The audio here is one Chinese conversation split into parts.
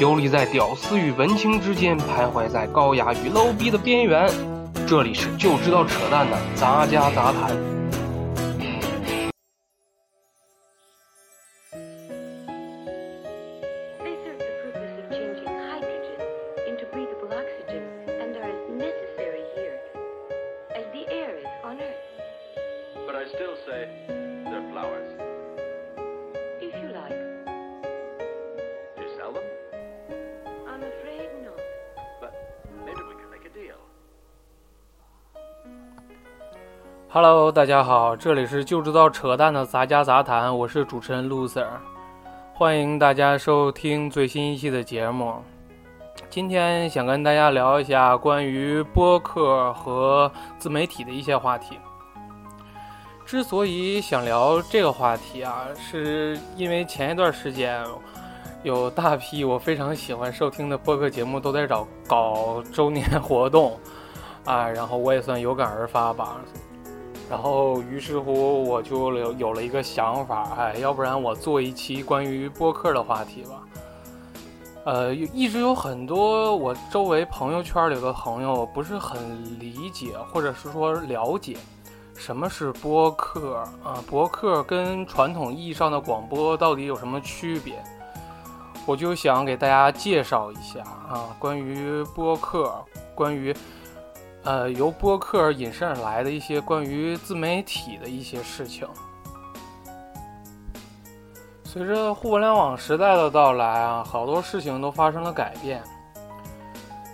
游离在屌丝与文青之间，徘徊在高雅与 low 逼的边缘。这里是就知道扯淡的杂家杂谈。大家好，这里是就知道扯淡的杂家杂谈，我是主持人 Loser，欢迎大家收听最新一期的节目。今天想跟大家聊一下关于播客和自媒体的一些话题。之所以想聊这个话题啊，是因为前一段时间有大批我非常喜欢收听的播客节目都在找搞周年活动啊，然后我也算有感而发吧。然后，于是乎我就有有了一个想法，哎，要不然我做一期关于播客的话题吧。呃，一直有很多我周围朋友圈里的朋友不是很理解，或者是说了解什么是播客啊？播客跟传统意义上的广播到底有什么区别？我就想给大家介绍一下啊，关于播客，关于。呃，由播客引申而来的一些关于自媒体的一些事情。随着互联网时代的到来啊，好多事情都发生了改变。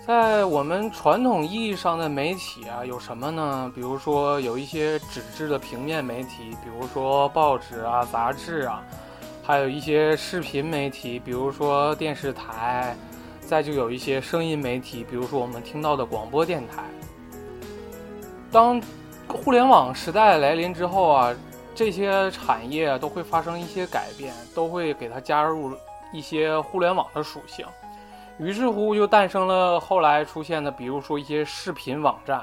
在我们传统意义上的媒体啊，有什么呢？比如说有一些纸质的平面媒体，比如说报纸啊、杂志啊，还有一些视频媒体，比如说电视台，再就有一些声音媒体，比如说我们听到的广播电台。当互联网时代来临之后啊，这些产业都会发生一些改变，都会给它加入一些互联网的属性。于是乎，就诞生了后来出现的，比如说一些视频网站，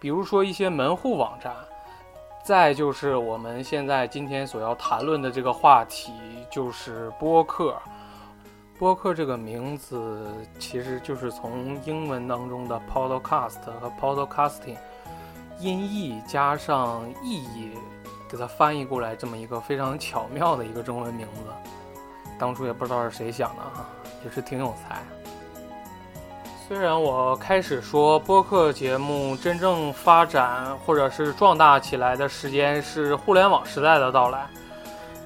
比如说一些门户网站，再就是我们现在今天所要谈论的这个话题，就是播客。播客这个名字其实就是从英文当中的 podcast 和 podcasting。音译加上意译，给它翻译过来，这么一个非常巧妙的一个中文名字，当初也不知道是谁想的啊，也是挺有才。虽然我开始说播客节目真正发展或者是壮大起来的时间是互联网时代的到来，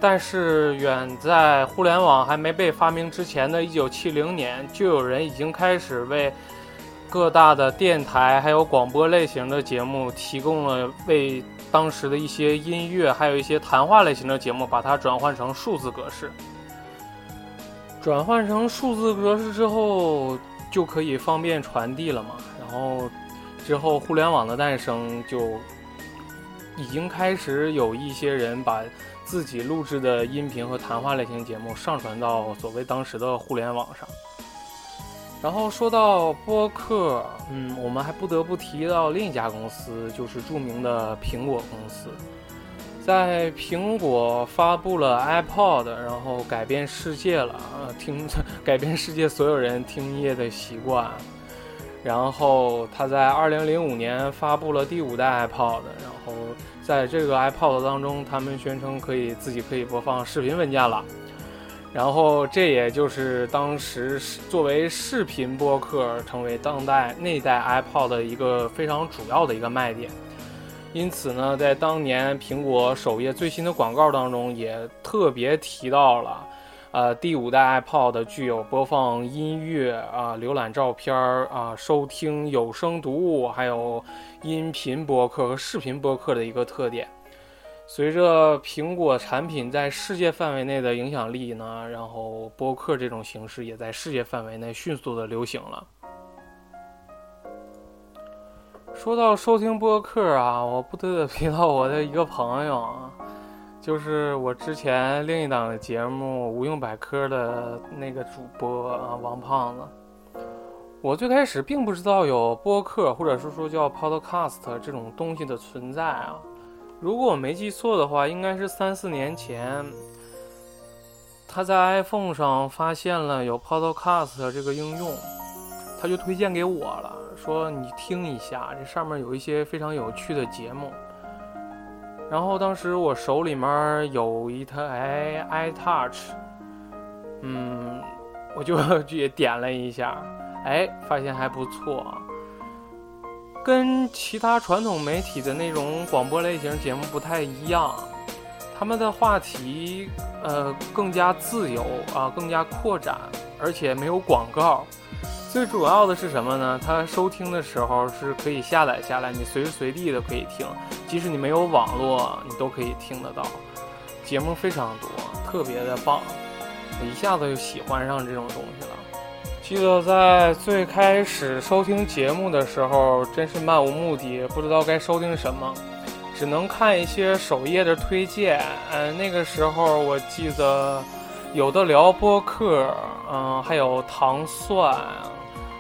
但是远在互联网还没被发明之前的一九七零年，就有人已经开始为。各大的电台还有广播类型的节目，提供了为当时的一些音乐，还有一些谈话类型的节目，把它转换成数字格式。转换成数字格式之后，就可以方便传递了嘛。然后之后，互联网的诞生，就已经开始有一些人把自己录制的音频和谈话类型节目上传到所谓当时的互联网上。然后说到播客，嗯，我们还不得不提到另一家公司，就是著名的苹果公司。在苹果发布了 iPod，然后改变世界了，听 改变世界所有人听音乐的习惯。然后他在2005年发布了第五代 iPod，然后在这个 iPod 当中，他们宣称可以自己可以播放视频文件了。然后，这也就是当时作为视频播客成为当代那代 iPod 的一个非常主要的一个卖点。因此呢，在当年苹果首页最新的广告当中，也特别提到了，呃，第五代 iPod 具有播放音乐啊、浏览照片啊、收听有声读物，还有音频播客和视频播客的一个特点。随着苹果产品在世界范围内的影响力呢，然后播客这种形式也在世界范围内迅速的流行了。说到收听播客啊，我不得不提到我的一个朋友啊，就是我之前另一档节目《无用百科》的那个主播啊，王胖子。我最开始并不知道有播客，或者是说叫 Podcast 这种东西的存在啊。如果我没记错的话，应该是三四年前，他在 iPhone 上发现了有 Podcast 这个应用，他就推荐给我了，说你听一下，这上面有一些非常有趣的节目。然后当时我手里面有一台 iTouch，嗯，我就 也点了一下，哎，发现还不错，跟其他传统媒体的那种广播类型节目不太一样。他们的话题，呃，更加自由啊，更加扩展，而且没有广告。最主要的是什么呢？它收听的时候是可以下载下来，你随时随地都可以听，即使你没有网络，你都可以听得到。节目非常多，特别的棒，我一下子就喜欢上这种东西了。记得在最开始收听节目的时候，真是漫无目的，不知道该收听什么。只能看一些首页的推荐，嗯，那个时候我记得有的聊播客，嗯，还有糖蒜，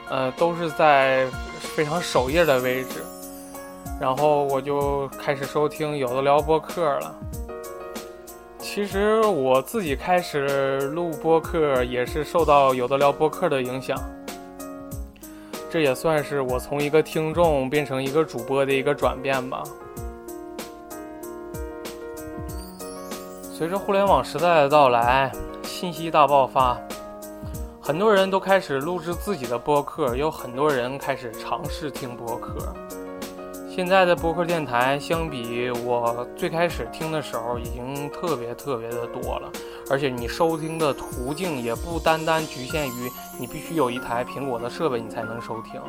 呃，都是在非常首页的位置，然后我就开始收听有的聊播客了。其实我自己开始录播客也是受到有的聊播客的影响，这也算是我从一个听众变成一个主播的一个转变吧。随着互联网时代的到来，信息大爆发，很多人都开始录制自己的播客，有很多人开始尝试听播客。现在的播客电台相比我最开始听的时候，已经特别特别的多了，而且你收听的途径也不单单局限于你必须有一台苹果的设备你才能收听。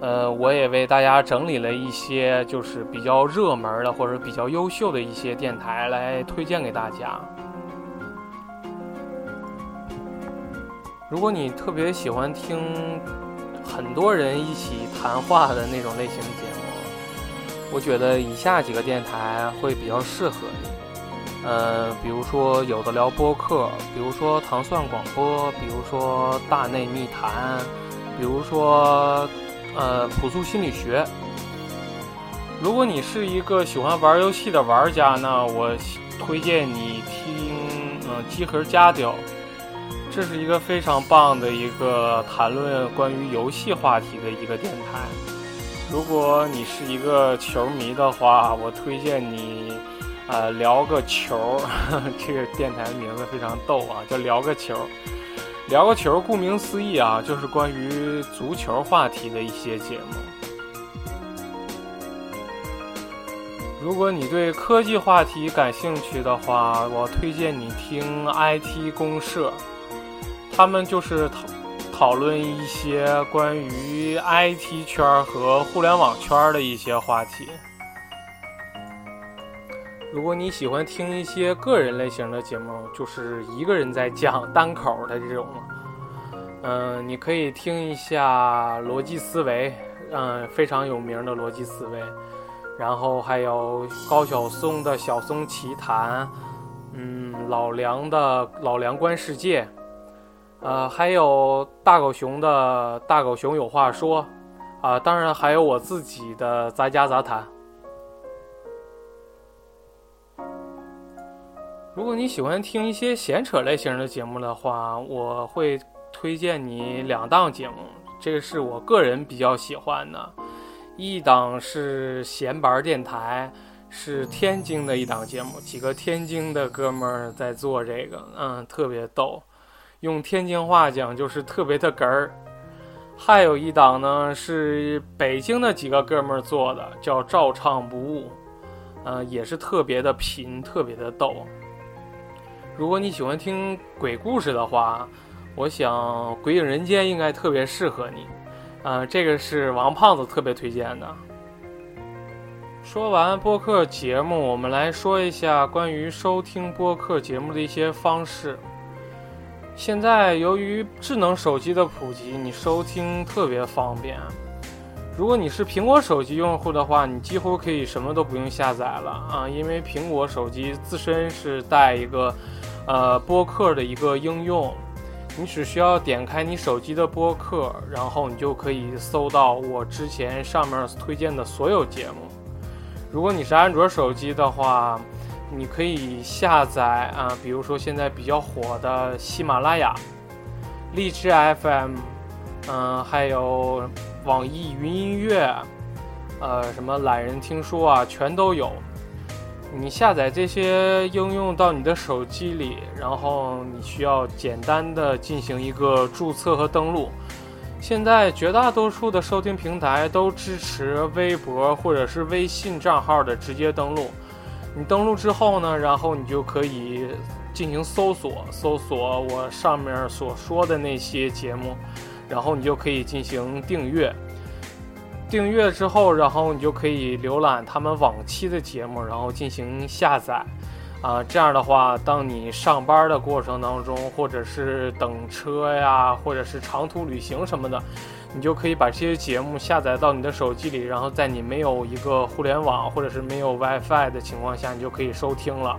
呃，我也为大家整理了一些就是比较热门的或者比较优秀的一些电台来推荐给大家。如果你特别喜欢听很多人一起谈话的那种类型的节目，我觉得以下几个电台会比较适合你。呃，比如说有的聊播客，比如说糖蒜广播，比如说大内密谈，比如说。呃，朴素心理学。如果你是一个喜欢玩游戏的玩家呢，我推荐你听嗯机核家调，这是一个非常棒的一个谈论关于游戏话题的一个电台。如果你是一个球迷的话，我推荐你呃聊个球，这个电台名字非常逗啊，叫聊个球。聊个球，顾名思义啊，就是关于足球话题的一些节目。如果你对科技话题感兴趣的话，我推荐你听 IT 公社，他们就是讨讨论一些关于 IT 圈和互联网圈的一些话题。如果你喜欢听一些个人类型的节目，就是一个人在讲单口的这种，嗯，你可以听一下逻辑思维，嗯，非常有名的逻辑思维，然后还有高晓松的晓松奇谈，嗯，老梁的老梁观世界，呃，还有大狗熊的大狗熊有话说，啊，当然还有我自己的杂家杂谈。如果你喜欢听一些闲扯类型的节目的话，我会推荐你两档节目，这个是我个人比较喜欢的。一档是闲白电台，是天津的一档节目，几个天津的哥们儿在做这个，嗯，特别逗，用天津话讲就是特别的哏儿。还有一档呢是北京的几个哥们儿做的，叫照唱不误，嗯，也是特别的贫，特别的逗。如果你喜欢听鬼故事的话，我想《鬼影人间》应该特别适合你。呃，这个是王胖子特别推荐的。说完播客节目，我们来说一下关于收听播客节目的一些方式。现在由于智能手机的普及，你收听特别方便。如果你是苹果手机用户的话，你几乎可以什么都不用下载了啊，因为苹果手机自身是带一个。呃，播客的一个应用，你只需要点开你手机的播客，然后你就可以搜到我之前上面推荐的所有节目。如果你是安卓手机的话，你可以下载啊，比如说现在比较火的喜马拉雅、荔枝 FM，嗯，还有网易云音乐，呃，什么懒人听书啊，全都有。你下载这些应用到你的手机里，然后你需要简单的进行一个注册和登录。现在绝大多数的收听平台都支持微博或者是微信账号的直接登录。你登录之后呢，然后你就可以进行搜索，搜索我上面所说的那些节目，然后你就可以进行订阅。订阅之后，然后你就可以浏览他们往期的节目，然后进行下载。啊，这样的话，当你上班的过程当中，或者是等车呀，或者是长途旅行什么的，你就可以把这些节目下载到你的手机里，然后在你没有一个互联网或者是没有 WiFi 的情况下，你就可以收听了。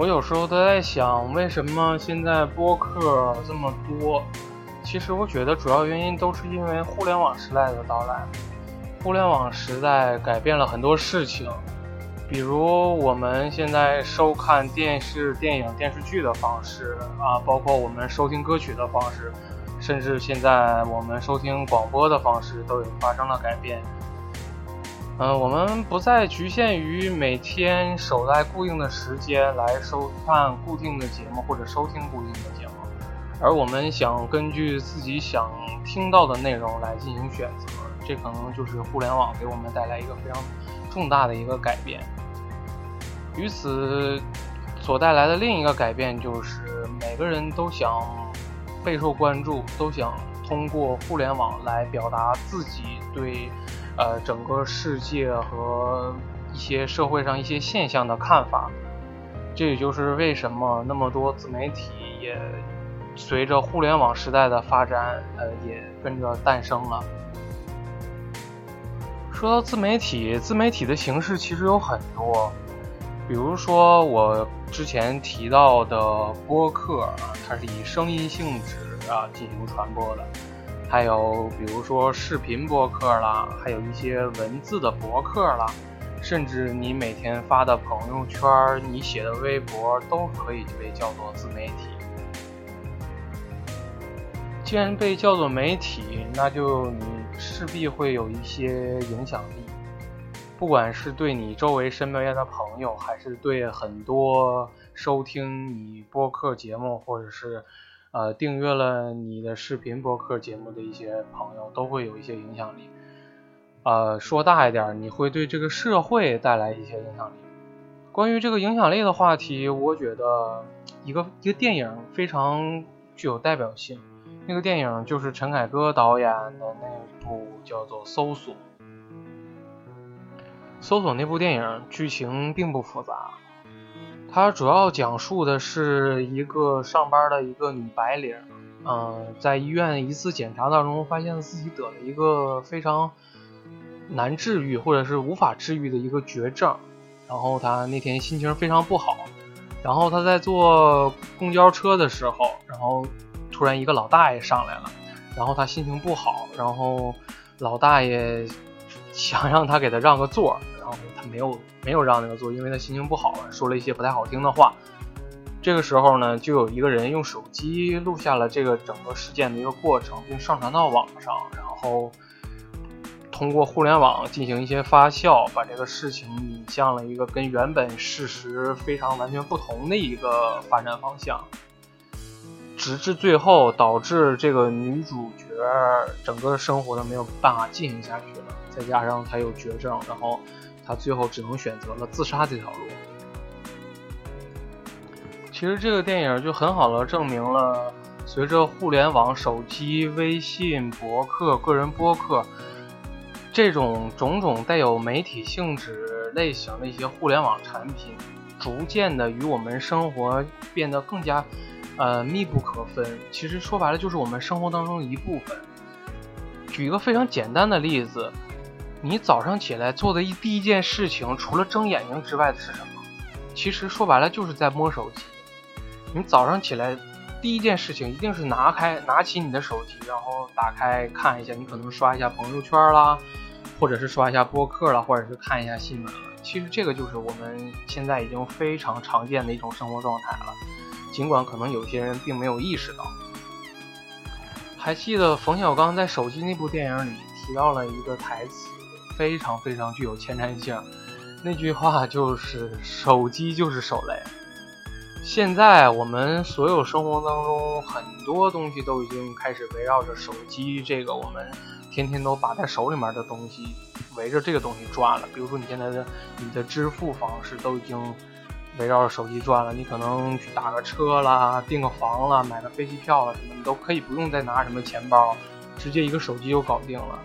我有时候都在想，为什么现在播客这么多？其实我觉得主要原因都是因为互联网时代的到来。互联网时代改变了很多事情，比如我们现在收看电视、电影、电视剧的方式啊，包括我们收听歌曲的方式，甚至现在我们收听广播的方式都有发生了改变。嗯，我们不再局限于每天守在固定的时间来收看固定的节目或者收听固定的节目，而我们想根据自己想听到的内容来进行选择，这可能就是互联网给我们带来一个非常重大的一个改变。与此所带来的另一个改变就是，每个人都想备受关注，都想通过互联网来表达自己对。呃，整个世界和一些社会上一些现象的看法，这也就是为什么那么多自媒体也随着互联网时代的发展，呃，也跟着诞生了。说到自媒体，自媒体的形式其实有很多，比如说我之前提到的播客，它是以声音性质啊进行传播的。还有比如说视频博客啦，还有一些文字的博客啦，甚至你每天发的朋友圈、你写的微博都可以被叫做自媒体。既然被叫做媒体，那就你势必会有一些影响力，不管是对你周围身边的朋友，还是对很多收听你播客节目或者是。呃，订阅了你的视频播客节目的一些朋友都会有一些影响力。呃，说大一点，你会对这个社会带来一些影响力。关于这个影响力的话题，我觉得一个一个电影非常具有代表性。那个电影就是陈凯歌导演的那部叫做《搜索》。搜索那部电影剧情并不复杂。它主要讲述的是一个上班的一个女白领，嗯，在医院一次检查当中，发现自己得了一个非常难治愈或者是无法治愈的一个绝症，然后她那天心情非常不好，然后她在坐公交车的时候，然后突然一个老大爷上来了，然后她心情不好，然后老大爷想让她给他让个座。没有没有让那个做，因为他心情不好，说了一些不太好听的话。这个时候呢，就有一个人用手机录下了这个整个事件的一个过程，并上传到网上，然后通过互联网进行一些发酵，把这个事情引向了一个跟原本事实非常完全不同的一个发展方向，直至最后导致这个女主角整个生活都没有办法进行下去了，再加上她有绝症，然后。他最后只能选择了自杀这条路。其实这个电影就很好的证明了，随着互联网、手机、微信、博客、个人播客这种种种带有媒体性质类型的一些互联网产品，逐渐的与我们生活变得更加呃密不可分。其实说白了，就是我们生活当中的一部分。举一个非常简单的例子。你早上起来做的一第一件事情，除了睁眼睛之外的是什么？其实说白了就是在摸手机。你早上起来第一件事情一定是拿开、拿起你的手机，然后打开看一下，你可能刷一下朋友圈啦，或者是刷一下播客啦，或者是看一下新闻。其实这个就是我们现在已经非常常见的一种生活状态了，尽管可能有些人并没有意识到。还记得冯小刚在《手机》那部电影里提到了一个台词，非常非常具有前瞻性。那句话就是“手机就是手雷”。现在我们所有生活当中很多东西都已经开始围绕着手机这个我们天天都把在手里面的东西，围着这个东西转了。比如说你现在的你的支付方式都已经。围绕着手机转了，你可能去打个车啦、订个房啦、买个飞机票了什么，你都可以不用再拿什么钱包，直接一个手机就搞定了。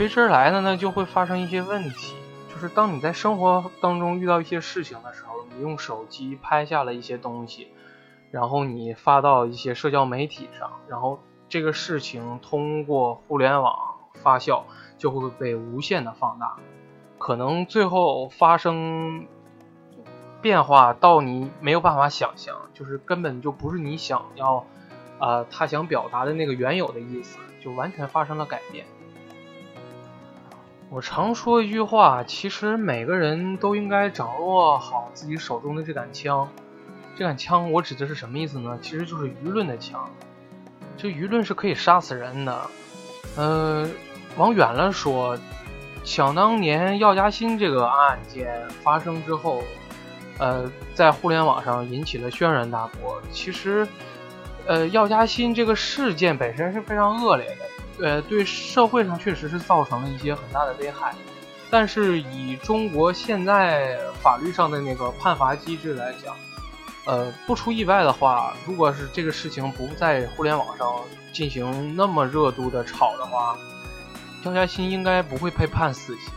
随之而来的呢，就会发生一些问题，就是当你在生活当中遇到一些事情的时候，你用手机拍下了一些东西，然后你发到一些社交媒体上，然后这个事情通过互联网发酵，就会被无限的放大。可能最后发生变化到你没有办法想象，就是根本就不是你想要，啊，他想表达的那个原有的意思，就完全发生了改变。我常说一句话，其实每个人都应该掌握好自己手中的这杆枪。这杆枪我指的是什么意思呢？其实就是舆论的枪。这舆论是可以杀死人的。嗯，往远了说。想当年药家鑫这个案件发生之后，呃，在互联网上引起了轩然大波。其实，呃，药家鑫这个事件本身是非常恶劣的，呃，对社会上确实是造成了一些很大的危害。但是以中国现在法律上的那个判罚机制来讲，呃，不出意外的话，如果是这个事情不在互联网上进行那么热度的炒的话。姚嘉欣应该不会被判死刑，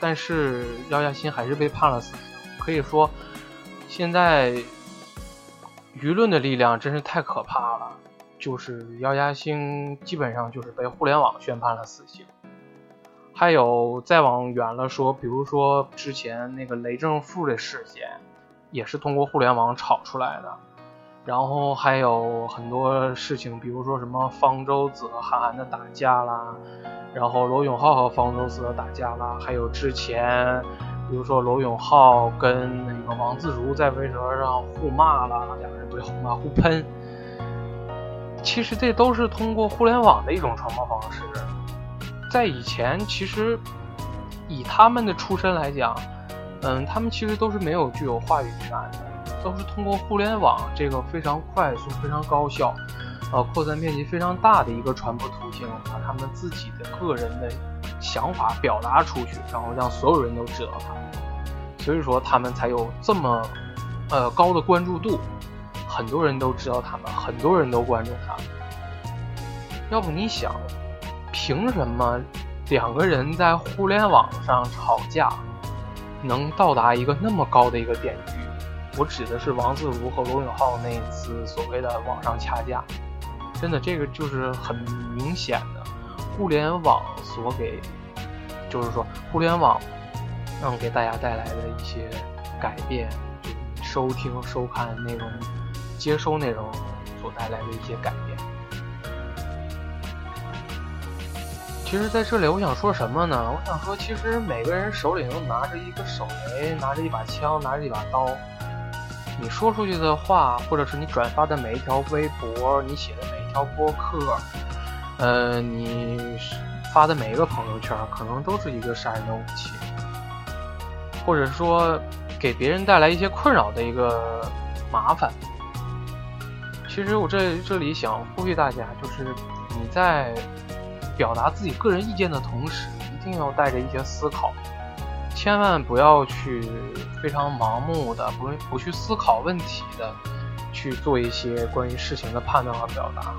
但是姚嘉欣还是被判了死刑。可以说，现在舆论的力量真是太可怕了。就是姚嘉兴基本上就是被互联网宣判了死刑。还有再往远了说，比如说之前那个雷正富的事件，也是通过互联网炒出来的。然后还有很多事情，比如说什么方舟子和韩寒的打架啦，然后罗永浩和方舟子的打架啦，还有之前，比如说罗永浩跟那个王自如在微博上互骂啦，两个人不是互骂互喷。其实这都是通过互联网的一种传播方式。在以前，其实以他们的出身来讲，嗯，他们其实都是没有具有话语权的。都是通过互联网这个非常快速、非常高效、呃扩散面积非常大的一个传播途径，把他们自己的个人的想法表达出去，然后让所有人都知道他们。所以说他们才有这么呃高的关注度，很多人都知道他们，很多人都关注他。要不你想，凭什么两个人在互联网上吵架能到达一个那么高的一个点击？我指的是王自如和罗永浩那一次所谓的网上掐架，真的这个就是很明显的互联网所给，就是说互联网让给大家带来的一些改变，就收听、收看内容、接收内容所带来的一些改变。其实，在这里我想说什么呢？我想说，其实每个人手里都拿着一个手雷，拿着一把枪，拿着一把刀。你说出去的话，或者是你转发的每一条微博，你写的每一条播客，呃，你发的每一个朋友圈，可能都是一个杀人的武器，或者说给别人带来一些困扰的一个麻烦。其实我这这里想呼吁大家，就是你在表达自己个人意见的同时，一定要带着一些思考。千万不要去非常盲目的、不不去思考问题的去做一些关于事情的判断和表达。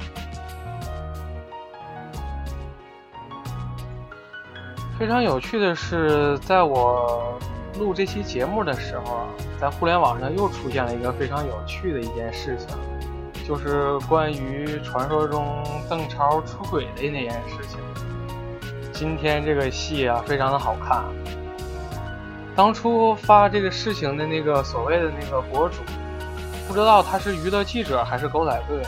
非常有趣的是，在我录这期节目的时候啊，在互联网上又出现了一个非常有趣的一件事情，就是关于传说中邓超出轨的那件事情。今天这个戏啊，非常的好看。当初发这个事情的那个所谓的那个博主，不知道他是娱乐记者还是狗仔队。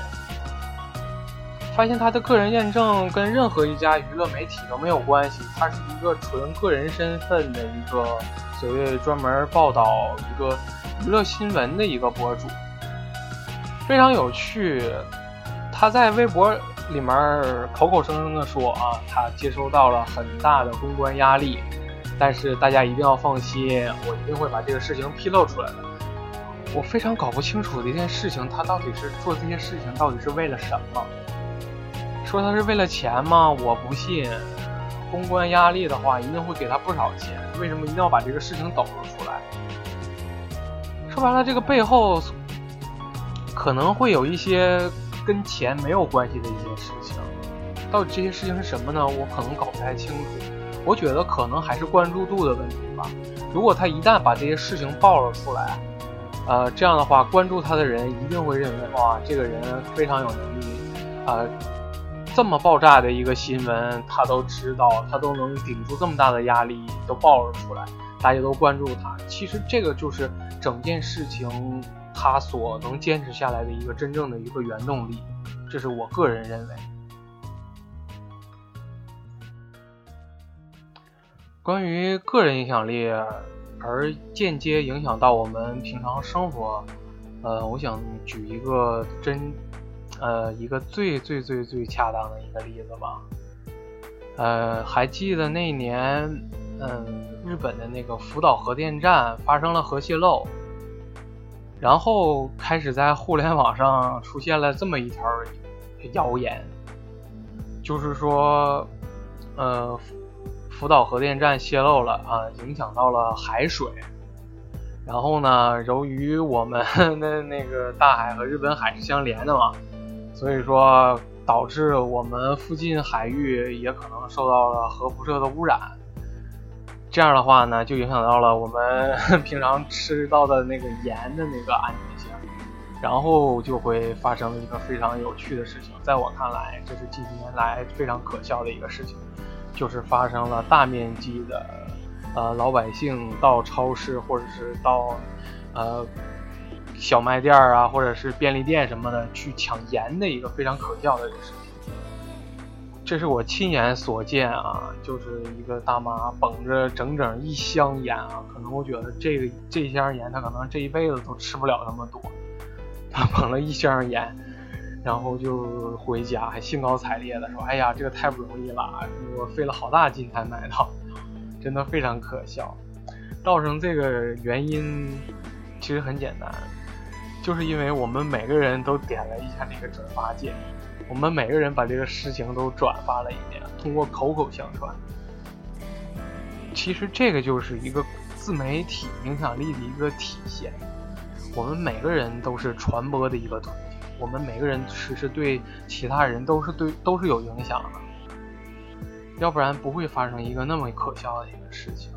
发现他的个人验证跟任何一家娱乐媒体都没有关系，他是一个纯个人身份的一个所谓专门报道一个娱乐新闻的一个博主，非常有趣。他在微博里面口口声声的说啊，他接收到了很大的公关压力，但是大家一定要放心，我一定会把这个事情披露出来的。我非常搞不清楚的一件事情，他到底是做这些事情到底是为了什么？说他是为了钱吗？我不信。公关压力的话，一定会给他不少钱。为什么一定要把这个事情抖了出来？说白了，这个背后可能会有一些跟钱没有关系的一些事情。到底这些事情是什么呢？我可能搞不太清楚。我觉得可能还是关注度的问题吧。如果他一旦把这些事情爆了出来，呃，这样的话，关注他的人一定会认为，哇，这个人非常有能力，呃。这么爆炸的一个新闻，他都知道，他都能顶住这么大的压力，都爆了出来，大家都关注他。其实这个就是整件事情他所能坚持下来的一个真正的一个原动力，这是我个人认为。关于个人影响力而间接影响到我们平常生活，呃，我想举一个真。呃，一个最最最最恰当的一个例子吧。呃，还记得那年，嗯，日本的那个福岛核电站发生了核泄漏，然后开始在互联网上出现了这么一条谣言，就是说，呃，福岛核电站泄漏了啊，影响到了海水，然后呢，由于我们 的那个大海和日本海是相连的嘛。所以说，导致我们附近海域也可能受到了核辐射的污染。这样的话呢，就影响到了我们 平常吃到的那个盐的那个安全性，然后就会发生一个非常有趣的事情。在我看来，这是近几年来非常可笑的一个事情，就是发生了大面积的，呃，老百姓到超市或者是到，呃。小卖店啊，或者是便利店什么的，去抢盐的一个非常可笑的事情。这是我亲眼所见啊，就是一个大妈捧着整整一箱盐啊，可能我觉得这个这箱盐她可能这一辈子都吃不了那么多，她捧了一箱盐，然后就回家，还兴高采烈的说：“哎呀，这个太不容易了，我费了好大劲才买到，真的非常可笑。”造成这个原因其实很简单。就是因为我们每个人都点了一下那个转发键，我们每个人把这个事情都转发了一遍，通过口口相传。其实这个就是一个自媒体影响力的一个体现。我们每个人都是传播的一个途径，我们每个人其实对其他人都是对都是有影响的，要不然不会发生一个那么可笑的一个事情。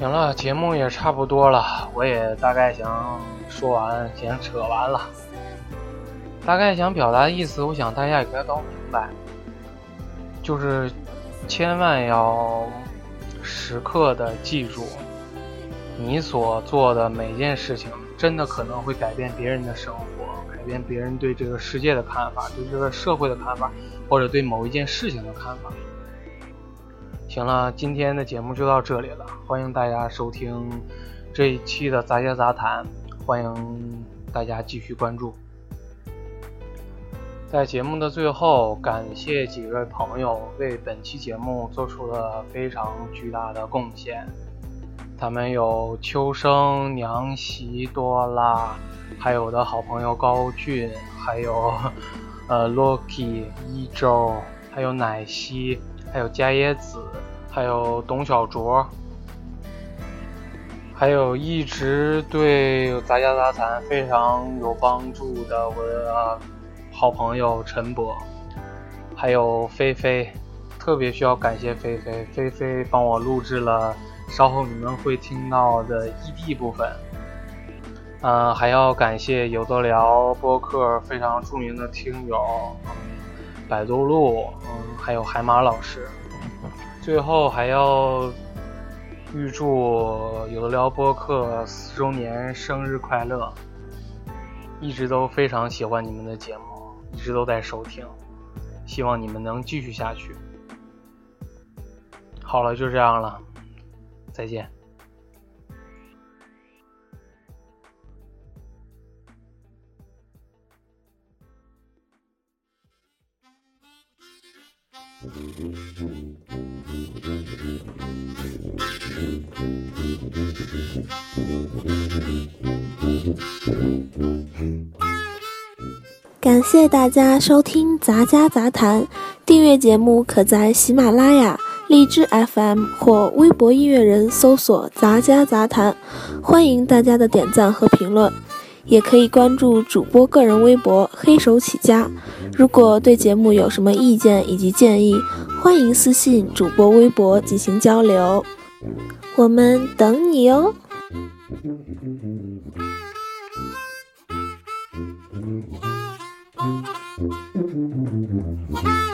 行了，节目也差不多了，我也大概想说完，想扯完了。大概想表达的意思，我想大家也该都明白，就是千万要时刻的记住，你所做的每件事情，真的可能会改变别人的生活，改变别人对这个世界的看法，对这个社会的看法，或者对某一件事情的看法。行了，今天的节目就到这里了。欢迎大家收听这一期的杂学杂谈，欢迎大家继续关注。在节目的最后，感谢几位朋友为本期节目做出了非常巨大的贡献。他们有秋生、娘媳、多拉，还有的好朋友高俊，还有呃 Loki、一周，还有奶昔。还有伽椰子，还有董小卓，还有一直对杂家杂谈非常有帮助的我的好朋友陈博，还有菲菲，特别需要感谢菲菲，菲菲帮我录制了稍后你们会听到的 ED 部分。嗯，还要感谢有的聊播客非常著名的听友。百度路，嗯，还有海马老师。最后还要预祝有的聊播客四周年生日快乐！一直都非常喜欢你们的节目，一直都在收听，希望你们能继续下去。好了，就这样了，再见。感谢大家收听杂家杂谈订阅节目可在喜马拉雅荔枝 fm 或微博音乐人搜索杂家杂谈欢迎大家的点赞和评论也可以关注主播个人微博黑手起家。如果对节目有什么意见以及建议欢迎私信主播微博进行交流。我们等你哦。Thank you.